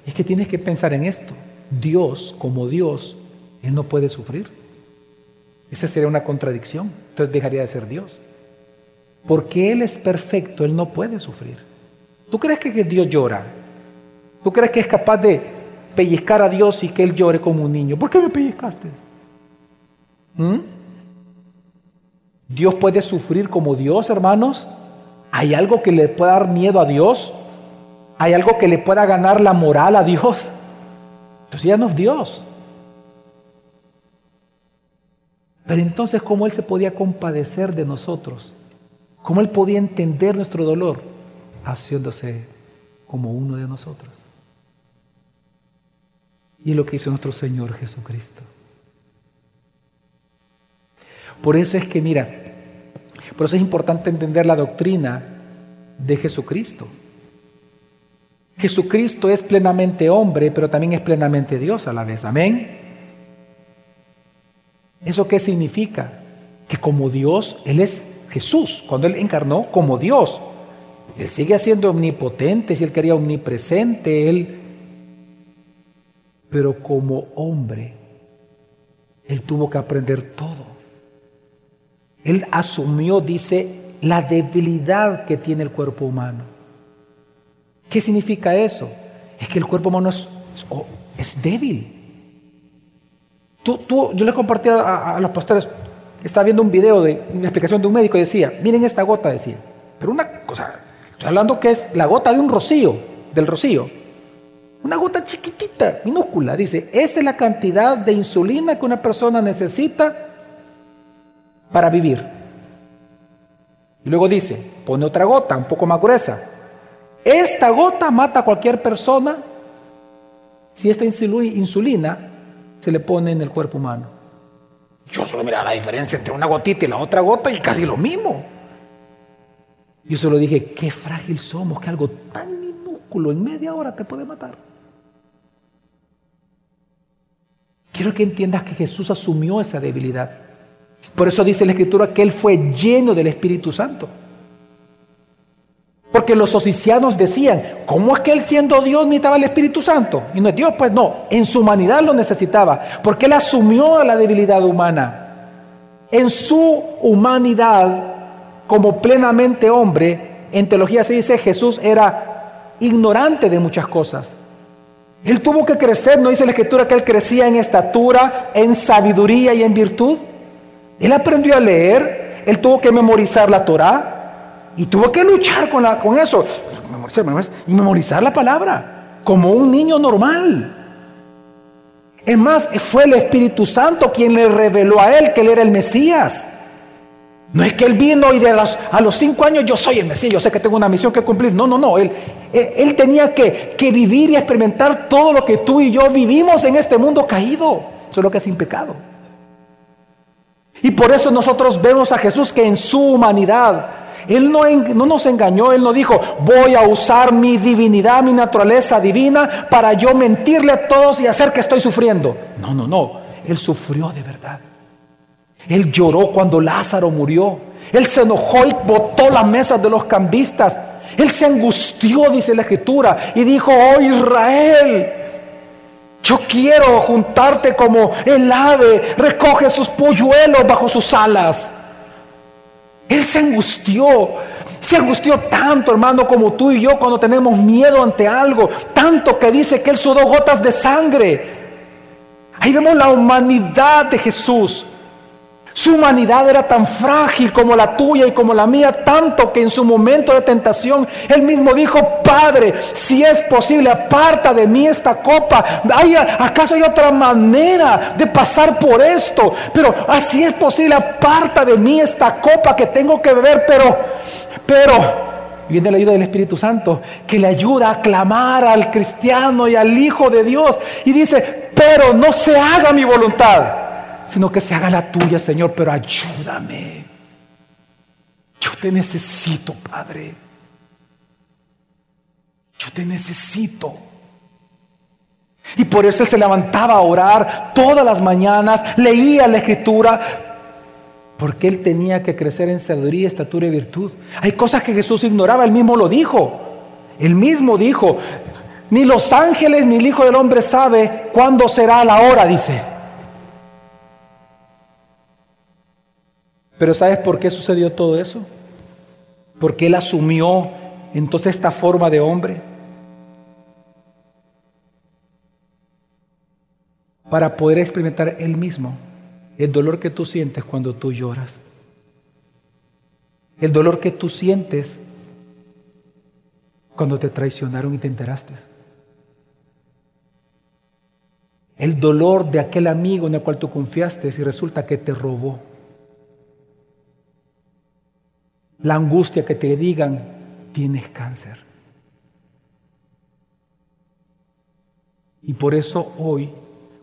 Es que tienes que pensar en esto. Dios, como Dios, Él no puede sufrir. Esa sería una contradicción. Entonces dejaría de ser Dios. Porque Él es perfecto, Él no puede sufrir. ¿Tú crees que Dios llora? ¿Tú crees que es capaz de pellizcar a Dios y que Él llore como un niño? ¿Por qué me pellizcaste? ¿Mm? Dios puede sufrir como Dios, hermanos. ¿Hay algo que le pueda dar miedo a Dios? ¿Hay algo que le pueda ganar la moral a Dios? Entonces ya no es Dios. Pero entonces, ¿cómo Él se podía compadecer de nosotros? ¿Cómo Él podía entender nuestro dolor? Haciéndose como uno de nosotros. Y es lo que hizo nuestro Señor Jesucristo. Por eso es que, mira, por eso es importante entender la doctrina de Jesucristo. Jesucristo es plenamente hombre, pero también es plenamente Dios a la vez. Amén. ¿Eso qué significa? Que como Dios, Él es Jesús, cuando Él encarnó como Dios. Él sigue siendo omnipotente, si Él quería omnipresente, Él... Pero como hombre, Él tuvo que aprender todo. Él asumió, dice, la debilidad que tiene el cuerpo humano. ¿Qué significa eso? Es que el cuerpo humano es, es débil. Tú, yo le compartí a, los pastores, estaba viendo un video de una explicación de un médico y decía, miren esta gota, decía. Pero una cosa, estoy hablando que es la gota de un rocío, del rocío. Una gota chiquitita, minúscula. Dice, esta es la cantidad de insulina que una persona necesita para vivir. Y luego dice, pone otra gota, un poco más gruesa. Esta gota mata a cualquier persona si esta insulina se le pone en el cuerpo humano. Yo solo miraba la diferencia entre una gotita y la otra gota y casi lo mismo. Yo solo dije, qué frágil somos, que algo tan minúsculo en media hora te puede matar. Quiero que entiendas que Jesús asumió esa debilidad. Por eso dice la Escritura que Él fue lleno del Espíritu Santo. Porque los osicianos decían, ¿cómo es que él siendo Dios necesitaba el Espíritu Santo? Y no es Dios, pues no, en su humanidad lo necesitaba, porque él asumió la debilidad humana. En su humanidad, como plenamente hombre, en teología se dice Jesús era ignorante de muchas cosas. Él tuvo que crecer, no dice la escritura que él crecía en estatura, en sabiduría y en virtud. Él aprendió a leer, él tuvo que memorizar la Torah y tuvo que luchar con, la, con eso y memorizar la palabra como un niño normal. Es más, fue el Espíritu Santo quien le reveló a él que él era el Mesías. No es que él vino y de a los cinco años yo soy el Mesías, yo sé que tengo una misión que cumplir. No, no, no. Él, él, tenía que, que, vivir y experimentar todo lo que tú y yo vivimos en este mundo caído. Eso es lo que sin pecado. Y por eso nosotros vemos a Jesús que en su humanidad, Él no, no nos engañó, Él no dijo, voy a usar mi divinidad, mi naturaleza divina para yo mentirle a todos y hacer que estoy sufriendo. No, no, no. Él sufrió de verdad. Él lloró cuando Lázaro murió. Él se enojó y botó las mesas de los cambistas. Él se angustió, dice la escritura, y dijo, oh Israel, yo quiero juntarte como el ave recoge sus polluelos bajo sus alas. Él se angustió, se angustió tanto, hermano, como tú y yo cuando tenemos miedo ante algo, tanto que dice que él sudó gotas de sangre. Ahí vemos la humanidad de Jesús. Su humanidad era tan frágil como la tuya y como la mía, tanto que en su momento de tentación él mismo dijo, Padre, si es posible, aparta de mí esta copa. ¿Acaso hay otra manera de pasar por esto? Pero así es posible, aparta de mí esta copa que tengo que beber, pero, pero... Viene la ayuda del Espíritu Santo que le ayuda a clamar al cristiano y al Hijo de Dios. Y dice, pero no se haga mi voluntad sino que se haga la tuya, Señor, pero ayúdame. Yo te necesito, Padre. Yo te necesito. Y por eso él se levantaba a orar todas las mañanas, leía la escritura, porque él tenía que crecer en sabiduría, estatura y virtud. Hay cosas que Jesús ignoraba, él mismo lo dijo. Él mismo dijo, ni los ángeles ni el Hijo del Hombre sabe cuándo será la hora, dice. Pero ¿sabes por qué sucedió todo eso? Porque Él asumió entonces esta forma de hombre. Para poder experimentar Él mismo el dolor que tú sientes cuando tú lloras. El dolor que tú sientes cuando te traicionaron y te enteraste. El dolor de aquel amigo en el cual tú confiaste y resulta que te robó. La angustia que te digan, tienes cáncer. Y por eso hoy,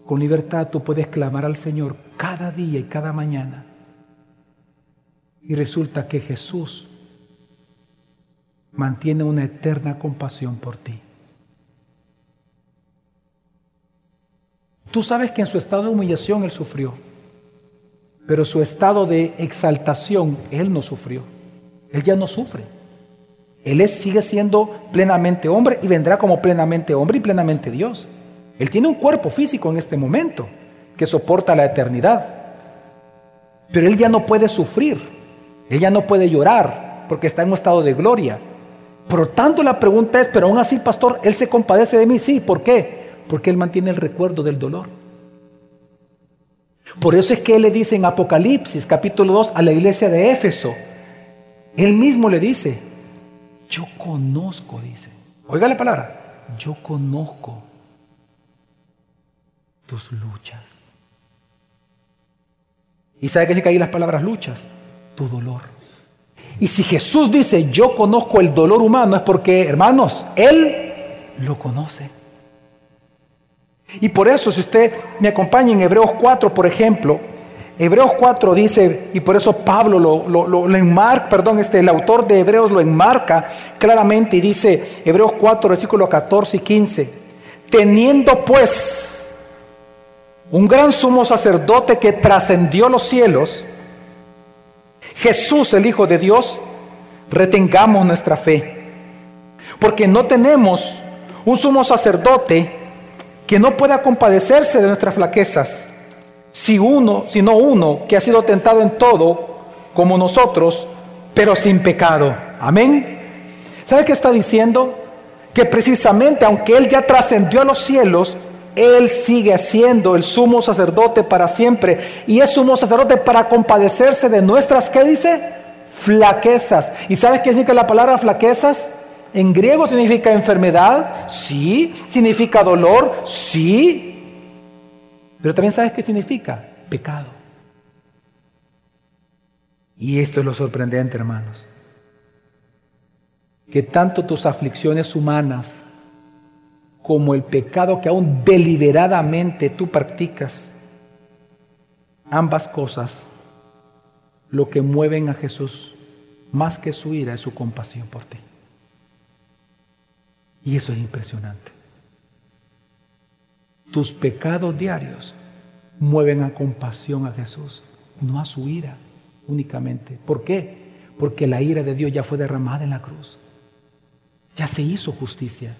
con libertad, tú puedes clamar al Señor cada día y cada mañana. Y resulta que Jesús mantiene una eterna compasión por ti. Tú sabes que en su estado de humillación Él sufrió, pero su estado de exaltación Él no sufrió. Él ya no sufre. Él sigue siendo plenamente hombre y vendrá como plenamente hombre y plenamente Dios. Él tiene un cuerpo físico en este momento que soporta la eternidad. Pero él ya no puede sufrir. Él ya no puede llorar porque está en un estado de gloria. Por lo tanto, la pregunta es, pero aún así, pastor, él se compadece de mí. Sí, ¿por qué? Porque él mantiene el recuerdo del dolor. Por eso es que él le dice en Apocalipsis capítulo 2 a la iglesia de Éfeso, él mismo le dice, yo conozco, dice. Oiga la palabra, yo conozco tus luchas. ¿Y sabe qué significa ahí las palabras luchas? Tu dolor. Y si Jesús dice, yo conozco el dolor humano, es porque, hermanos, Él lo conoce. Y por eso, si usted me acompaña en Hebreos 4, por ejemplo, Hebreos 4 dice, y por eso Pablo lo, lo, enmarca, perdón, este, el autor de Hebreos lo enmarca claramente y dice, Hebreos 4, versículos 14 y 15, teniendo pues un gran sumo sacerdote que trascendió los cielos, Jesús el Hijo de Dios, retengamos nuestra fe, porque no tenemos un sumo sacerdote que no pueda compadecerse de nuestras flaquezas si uno, sino uno que ha sido tentado en todo como nosotros, pero sin pecado. Amén. ¿Sabe qué está diciendo? Que precisamente aunque Él ya trascendió a los cielos, Él sigue siendo el sumo sacerdote para siempre. Y es sumo sacerdote para compadecerse de nuestras, ¿qué dice? Flaquezas. ¿Y sabes qué significa la palabra flaquezas? En griego significa enfermedad, sí. Significa dolor, sí. Pero también sabes qué significa pecado. Y esto es lo sorprendente, hermanos que tanto tus aflicciones humanas como el pecado que aún deliberadamente tú practicas, ambas cosas, lo que mueven a Jesús más que su ira es su compasión por ti. Y eso es impresionante. Tus pecados diarios mueven a compasión a Jesús, no a su ira únicamente. ¿Por qué? Porque la ira de Dios ya fue derramada en la cruz. Ya se hizo justicia.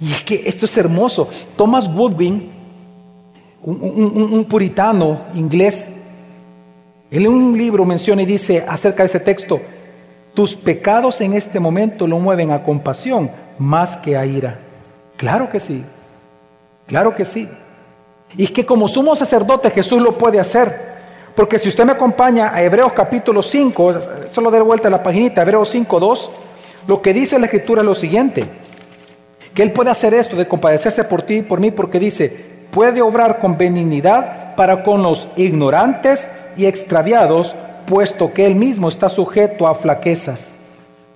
Y es que esto es hermoso. Thomas Woodwin, un, puritano inglés, él en un libro menciona y dice acerca de este texto, tus pecados en este momento lo mueven a compasión más que a ira. Claro que sí, claro que sí. Y es que como sumo sacerdote Jesús lo puede hacer. Porque si usted me acompaña a Hebreos capítulo 5, solo de vuelta a la paginita, Hebreos 5, 2, lo que dice la escritura es lo siguiente, que Él puede hacer esto de compadecerse por ti y por mí, porque dice, puede obrar con benignidad para con los ignorantes y extraviados, puesto que Él mismo está sujeto a flaquezas.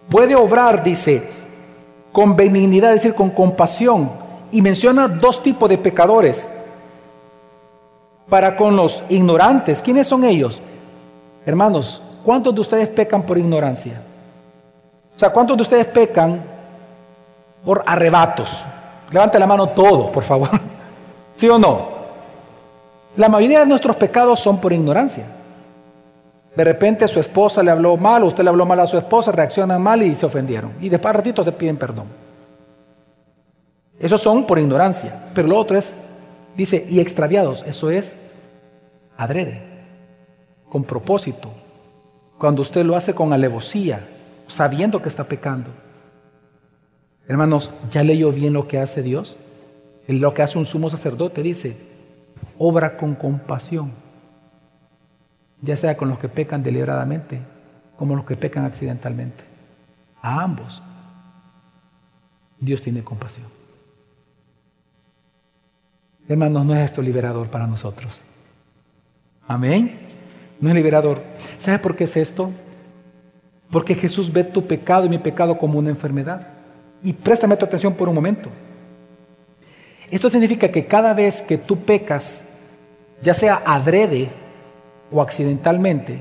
Puede obrar, dice, con benignidad, es decir, con compasión, y menciona dos tipos de pecadores para con los ignorantes. ¿Quiénes son ellos? Hermanos, ¿cuántos de ustedes pecan por ignorancia? O sea, ¿cuántos de ustedes pecan por arrebatos? Levante la mano todo, por favor. ¿Sí o no? La mayoría de nuestros pecados son por ignorancia. De repente su esposa le habló mal, usted le habló mal a su esposa, reaccionan mal y se ofendieron. Y después ratito se piden perdón. Esos son por ignorancia. Pero lo otro es Dice, y extraviados, eso es adrede, con propósito. Cuando usted lo hace con alevosía, sabiendo que está pecando. Hermanos, ¿ya leyó bien lo que hace Dios? Lo que hace un sumo sacerdote, dice, obra con compasión, ya sea con los que pecan deliberadamente como los que pecan accidentalmente. A ambos, Dios tiene compasión. Hermanos, no es esto liberador para nosotros. Amén. No es liberador. ¿Sabe por qué es esto? Porque Jesús ve tu pecado y mi pecado como una enfermedad. Y préstame tu atención por un momento. Esto significa que cada vez que tú pecas, ya sea adrede o accidentalmente,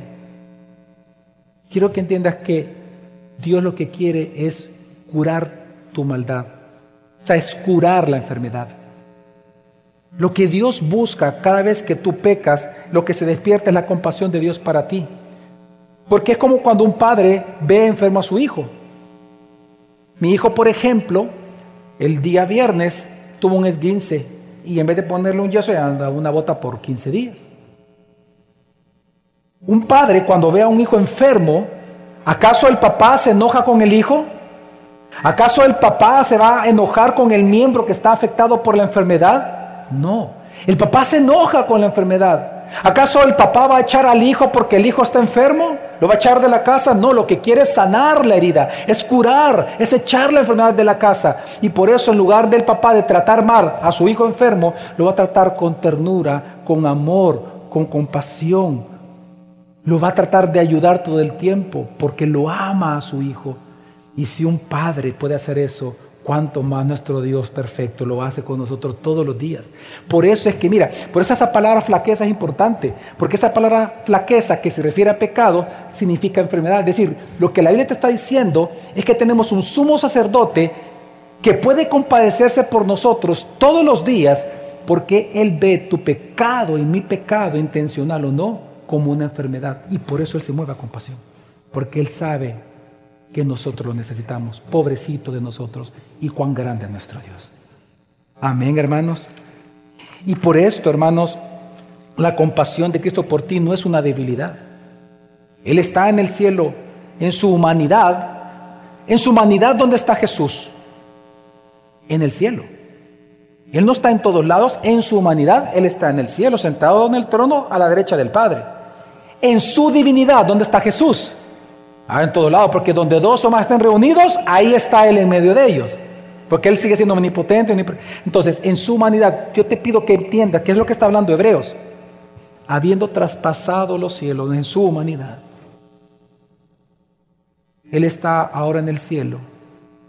quiero que entiendas que Dios lo que quiere es curar tu maldad. O sea, es curar la enfermedad. Lo que Dios busca cada vez que tú pecas, lo que se despierta es la compasión de Dios para ti. Porque es como cuando un padre ve enfermo a su hijo. Mi hijo, por ejemplo, el día viernes tuvo un esguince y en vez de ponerle un yeso, anda una bota por 15 días. Un padre cuando ve a un hijo enfermo, ¿acaso el papá se enoja con el hijo? ¿Acaso el papá se va a enojar con el miembro que está afectado por la enfermedad? No. El papá se enoja con la enfermedad. ¿Acaso el papá va a echar al hijo porque el hijo está enfermo? ¿Lo va a echar de la casa? No, lo que quiere es sanar la herida, es curar, es echar la enfermedad de la casa. Y por eso en lugar del papá de tratar mal a su hijo enfermo, lo va a tratar con ternura, con amor, con compasión. Lo va a tratar de ayudar todo el tiempo porque lo ama a su hijo. Y si un padre puede hacer eso, cuánto más nuestro Dios perfecto lo hace con nosotros todos los días. Por eso es que, mira, por eso esa palabra flaqueza es importante, porque esa palabra flaqueza que se refiere a pecado significa enfermedad. Es decir, lo que la Biblia te está diciendo es que tenemos un sumo sacerdote que puede compadecerse por nosotros todos los días, porque Él ve tu pecado y mi pecado, intencional o no, como una enfermedad. Y por eso Él se mueve a compasión, porque Él sabe que nosotros lo necesitamos. Pobrecito de nosotros y cuán grande es nuestro Dios. Amén, hermanos. Y por esto, hermanos, la compasión de Cristo por ti no es una debilidad. Él está en el cielo en su humanidad, en su humanidad, ¿dónde está Jesús? En el cielo. Él no está en todos lados, en su humanidad, Él está en el cielo, sentado en el trono a la derecha del Padre. En su divinidad, ¿dónde está Jesús? Ah, en todos lados, porque donde dos o más estén reunidos, ahí está Él en medio de ellos. Porque Él sigue siendo omnipotente. Entonces, en su humanidad, yo te pido que entiendas qué es lo que está hablando Hebreos. Habiendo traspasado los cielos en su humanidad, Él está ahora en el cielo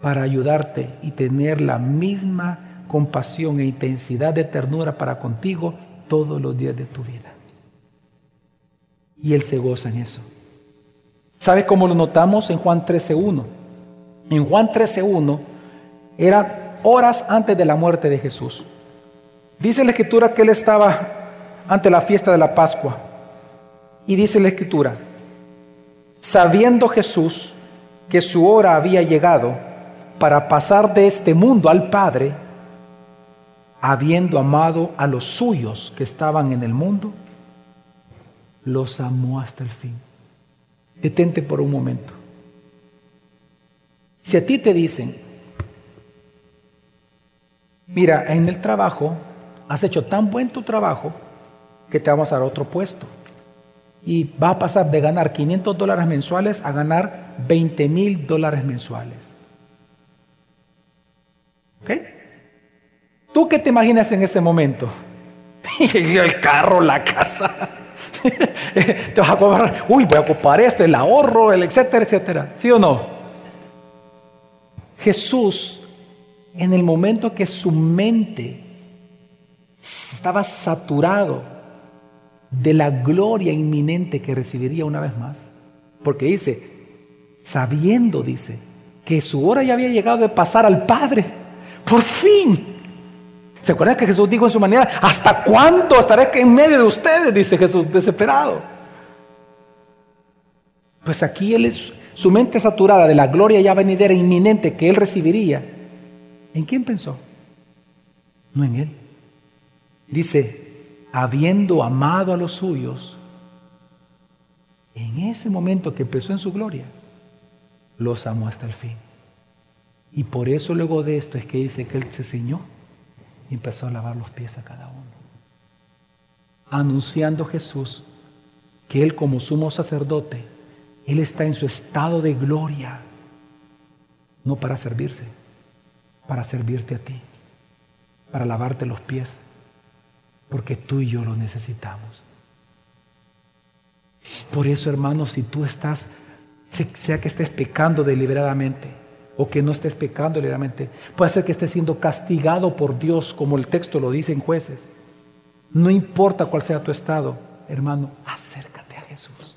para ayudarte y tener la misma compasión e intensidad de ternura para contigo todos los días de tu vida. Y Él se goza en eso. ¿Sabe cómo lo notamos en Juan 13.1? En Juan 13.1 eran horas antes de la muerte de Jesús. Dice la escritura que Él estaba ante la fiesta de la Pascua. Y dice la escritura, sabiendo Jesús que su hora había llegado para pasar de este mundo al Padre, habiendo amado a los suyos que estaban en el mundo, los amó hasta el fin. Detente por un momento. Si a ti te dicen, mira, en el trabajo has hecho tan buen tu trabajo que te vamos a dar otro puesto. Y va a pasar de ganar 500 dólares mensuales a ganar 20 mil dólares mensuales. ¿Ok? ¿Tú qué te imaginas en ese momento? el carro, la casa. te vas a cobrar, uy, voy a ocupar esto, el ahorro, el etcétera, etcétera. ¿Sí o no? Jesús, en el momento que su mente estaba saturado de la gloria inminente que recibiría una vez más, porque dice, sabiendo, dice, que su hora ya había llegado de pasar al Padre, por fin ¿Se acuerdan que Jesús dijo en su humanidad, ¿hasta cuándo estaré en medio de ustedes? Dice Jesús desesperado. Pues aquí él es, su mente saturada de la gloria ya venidera inminente que él recibiría. ¿En quién pensó? No en él. Dice, habiendo amado a los suyos, en ese momento que empezó en su gloria, los amó hasta el fin. Y por eso luego de esto es que dice que él se ceñó y empezó a lavar los pies a cada uno. Anunciando Jesús que Él como sumo sacerdote, Él está en su estado de gloria, no para servirse, para servirte a ti, para lavarte los pies, porque tú y yo lo necesitamos. Por eso, hermanos, si tú estás, sea que estés pecando deliberadamente, o que no estés pecando ligeramente. Puede ser que estés siendo castigado por Dios, como el texto lo dice en jueces. No importa cuál sea tu estado, hermano, acércate a Jesús.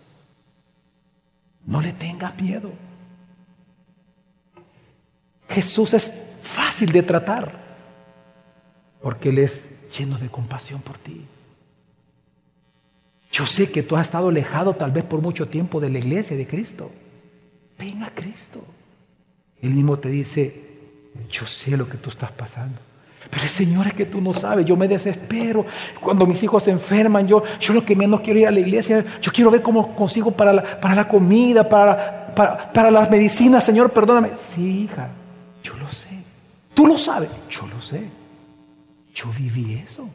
No le tengas miedo. Jesús es fácil de tratar, porque Él es lleno de compasión por ti. Yo sé que tú has estado alejado tal vez por mucho tiempo de la iglesia de Cristo. Ven a Cristo. Él mismo te dice, yo sé lo que tú estás pasando. Pero Señor es que tú no sabes, yo me desespero. Cuando mis hijos se enferman, yo, yo lo que menos quiero ir a la iglesia, yo quiero ver cómo consigo para la, para la comida, para, para, para las medicinas, Señor, perdóname. Sí, hija, yo lo sé. Tú lo sabes, yo lo sé. Yo viví eso.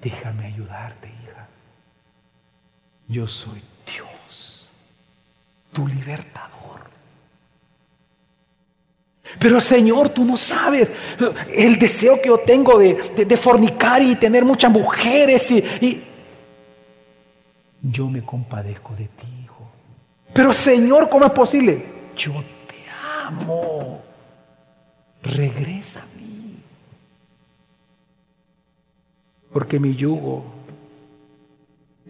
Déjame ayudarte, hija. Yo soy Dios, tu libertador. Pero Señor, tú no sabes el deseo que yo tengo de, fornicar y tener muchas mujeres. Y, Yo me compadezco de ti, hijo. Pero Señor, ¿cómo es posible? Yo te amo. Regresa a mí. Porque mi yugo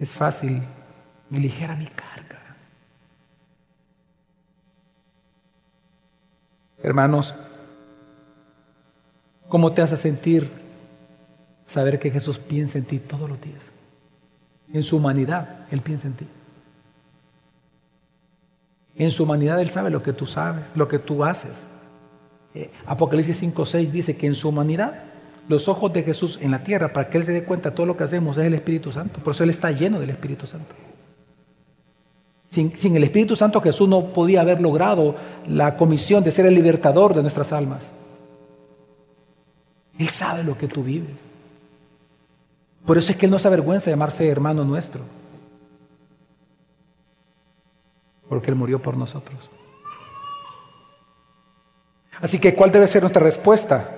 es fácil y ligera mi carga. Hermanos, ¿cómo te hace sentir saber que Jesús piensa en ti todos los días? En su humanidad, Él piensa en ti. En su humanidad Él sabe lo que tú sabes, lo que tú haces. Eh, Apocalipsis 5.6 dice que en su humanidad los ojos de Jesús en la tierra, para que Él se dé cuenta de todo lo que hacemos, es el Espíritu Santo. Por eso Él está lleno del Espíritu Santo. Sin, el Espíritu Santo Jesús no podía haber logrado la comisión de ser el libertador de nuestras almas. Él sabe lo que tú vives. Por eso es que Él no se avergüenza de llamarse hermano nuestro. Porque Él murió por nosotros. Así que, ¿cuál debe ser nuestra respuesta?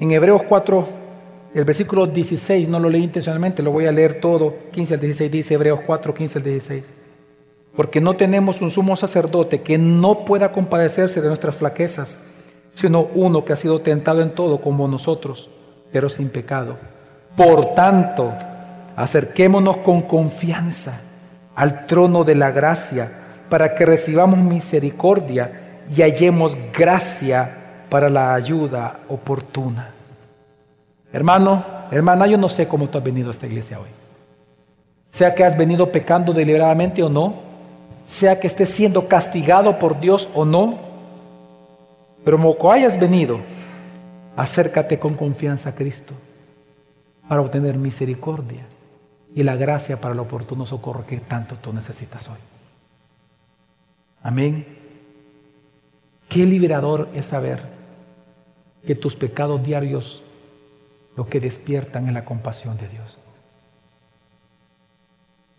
En Hebreos 4, el versículo 16, no lo leí intencionalmente, lo voy a leer todo, 15 al 16 dice Hebreos 4, 15 al 16. Porque no tenemos un sumo sacerdote que no pueda compadecerse de nuestras flaquezas, sino uno que ha sido tentado en todo como nosotros, pero sin pecado. Por tanto, acerquémonos con confianza al trono de la gracia para que recibamos misericordia y hallemos gracia para la ayuda oportuna. Hermano, hermana, yo no sé cómo tú has venido a esta iglesia hoy. Sea que has venido pecando deliberadamente o no, sea que estés siendo castigado por Dios o no, pero como hayas venido, acércate con confianza a Cristo para obtener misericordia y la gracia para el oportuno socorro que tanto tú necesitas hoy. Amén. Qué liberador es saber que tus pecados diarios lo que despiertan es la compasión de Dios.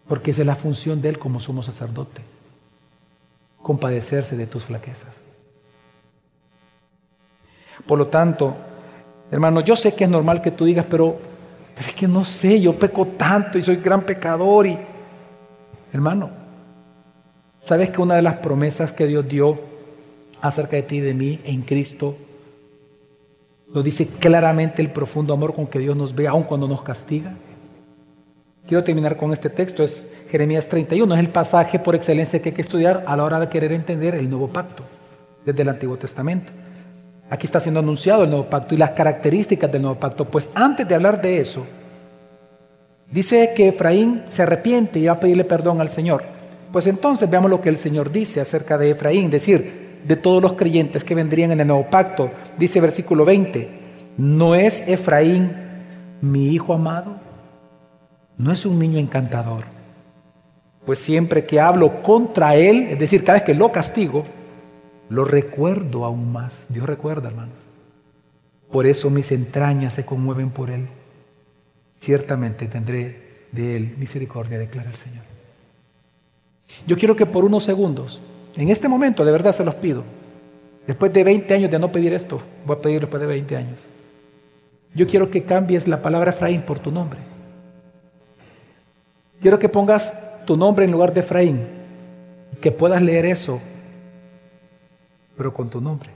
Porque esa es la función de Él como sumo sacerdote, compadecerse de tus flaquezas. Por lo tanto, hermano, yo sé que es normal que tú digas, pero, pero es que no sé, yo peco tanto y soy gran pecador y, hermano, ¿sabes que una de las promesas que Dios dio acerca de ti y de mí en Cristo. Lo dice claramente el profundo amor con que Dios nos ve, aun cuando nos castiga. Quiero terminar con este texto, es Jeremías 31, es el pasaje por excelencia que hay que estudiar a la hora de querer entender el nuevo pacto desde el Antiguo Testamento. Aquí está siendo anunciado el nuevo pacto y las características del nuevo pacto. Pues antes de hablar de eso, dice que Efraín se arrepiente y va a pedirle perdón al Señor. Pues entonces veamos lo que el Señor dice acerca de Efraín, decir, de todos los creyentes que vendrían en el nuevo pacto. Dice versículo 20, ¿no es Efraín mi hijo amado? ¿No es un niño encantador? Pues siempre que hablo contra él, es decir, cada vez que lo castigo, lo recuerdo aún más. Dios recuerda, hermanos. Por eso mis entrañas se conmueven por él. Ciertamente tendré de él misericordia, declara el Señor. Yo quiero que por unos segundos en este momento, de verdad se los pido. Después de 20 años de no pedir esto, voy a pedir después de 20 años. Yo quiero que cambies la palabra Efraín por tu nombre. Quiero que pongas tu nombre en lugar de Efraín. Que puedas leer eso, pero con tu nombre.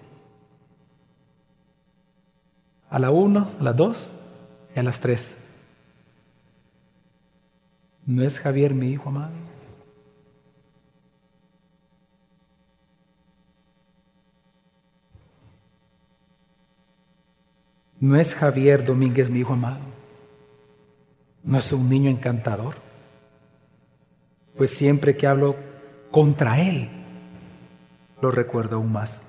A la 1, a las 2 y a las 3. ¿No es Javier mi hijo amado? ¿No es Javier Domínguez mi hijo amado? ¿No es un niño encantador? Pues siempre que hablo contra él, lo recuerdo aún más.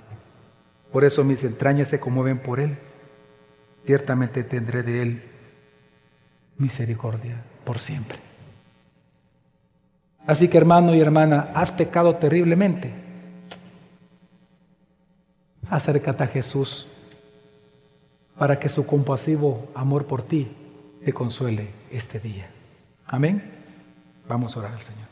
Por eso mis entrañas se conmueven por él. Ciertamente tendré de él misericordia por siempre. Así que hermano y hermana, has pecado terriblemente. Acércate a Jesús para que su compasivo amor por ti te consuele este día. Amén. Vamos a orar al Señor.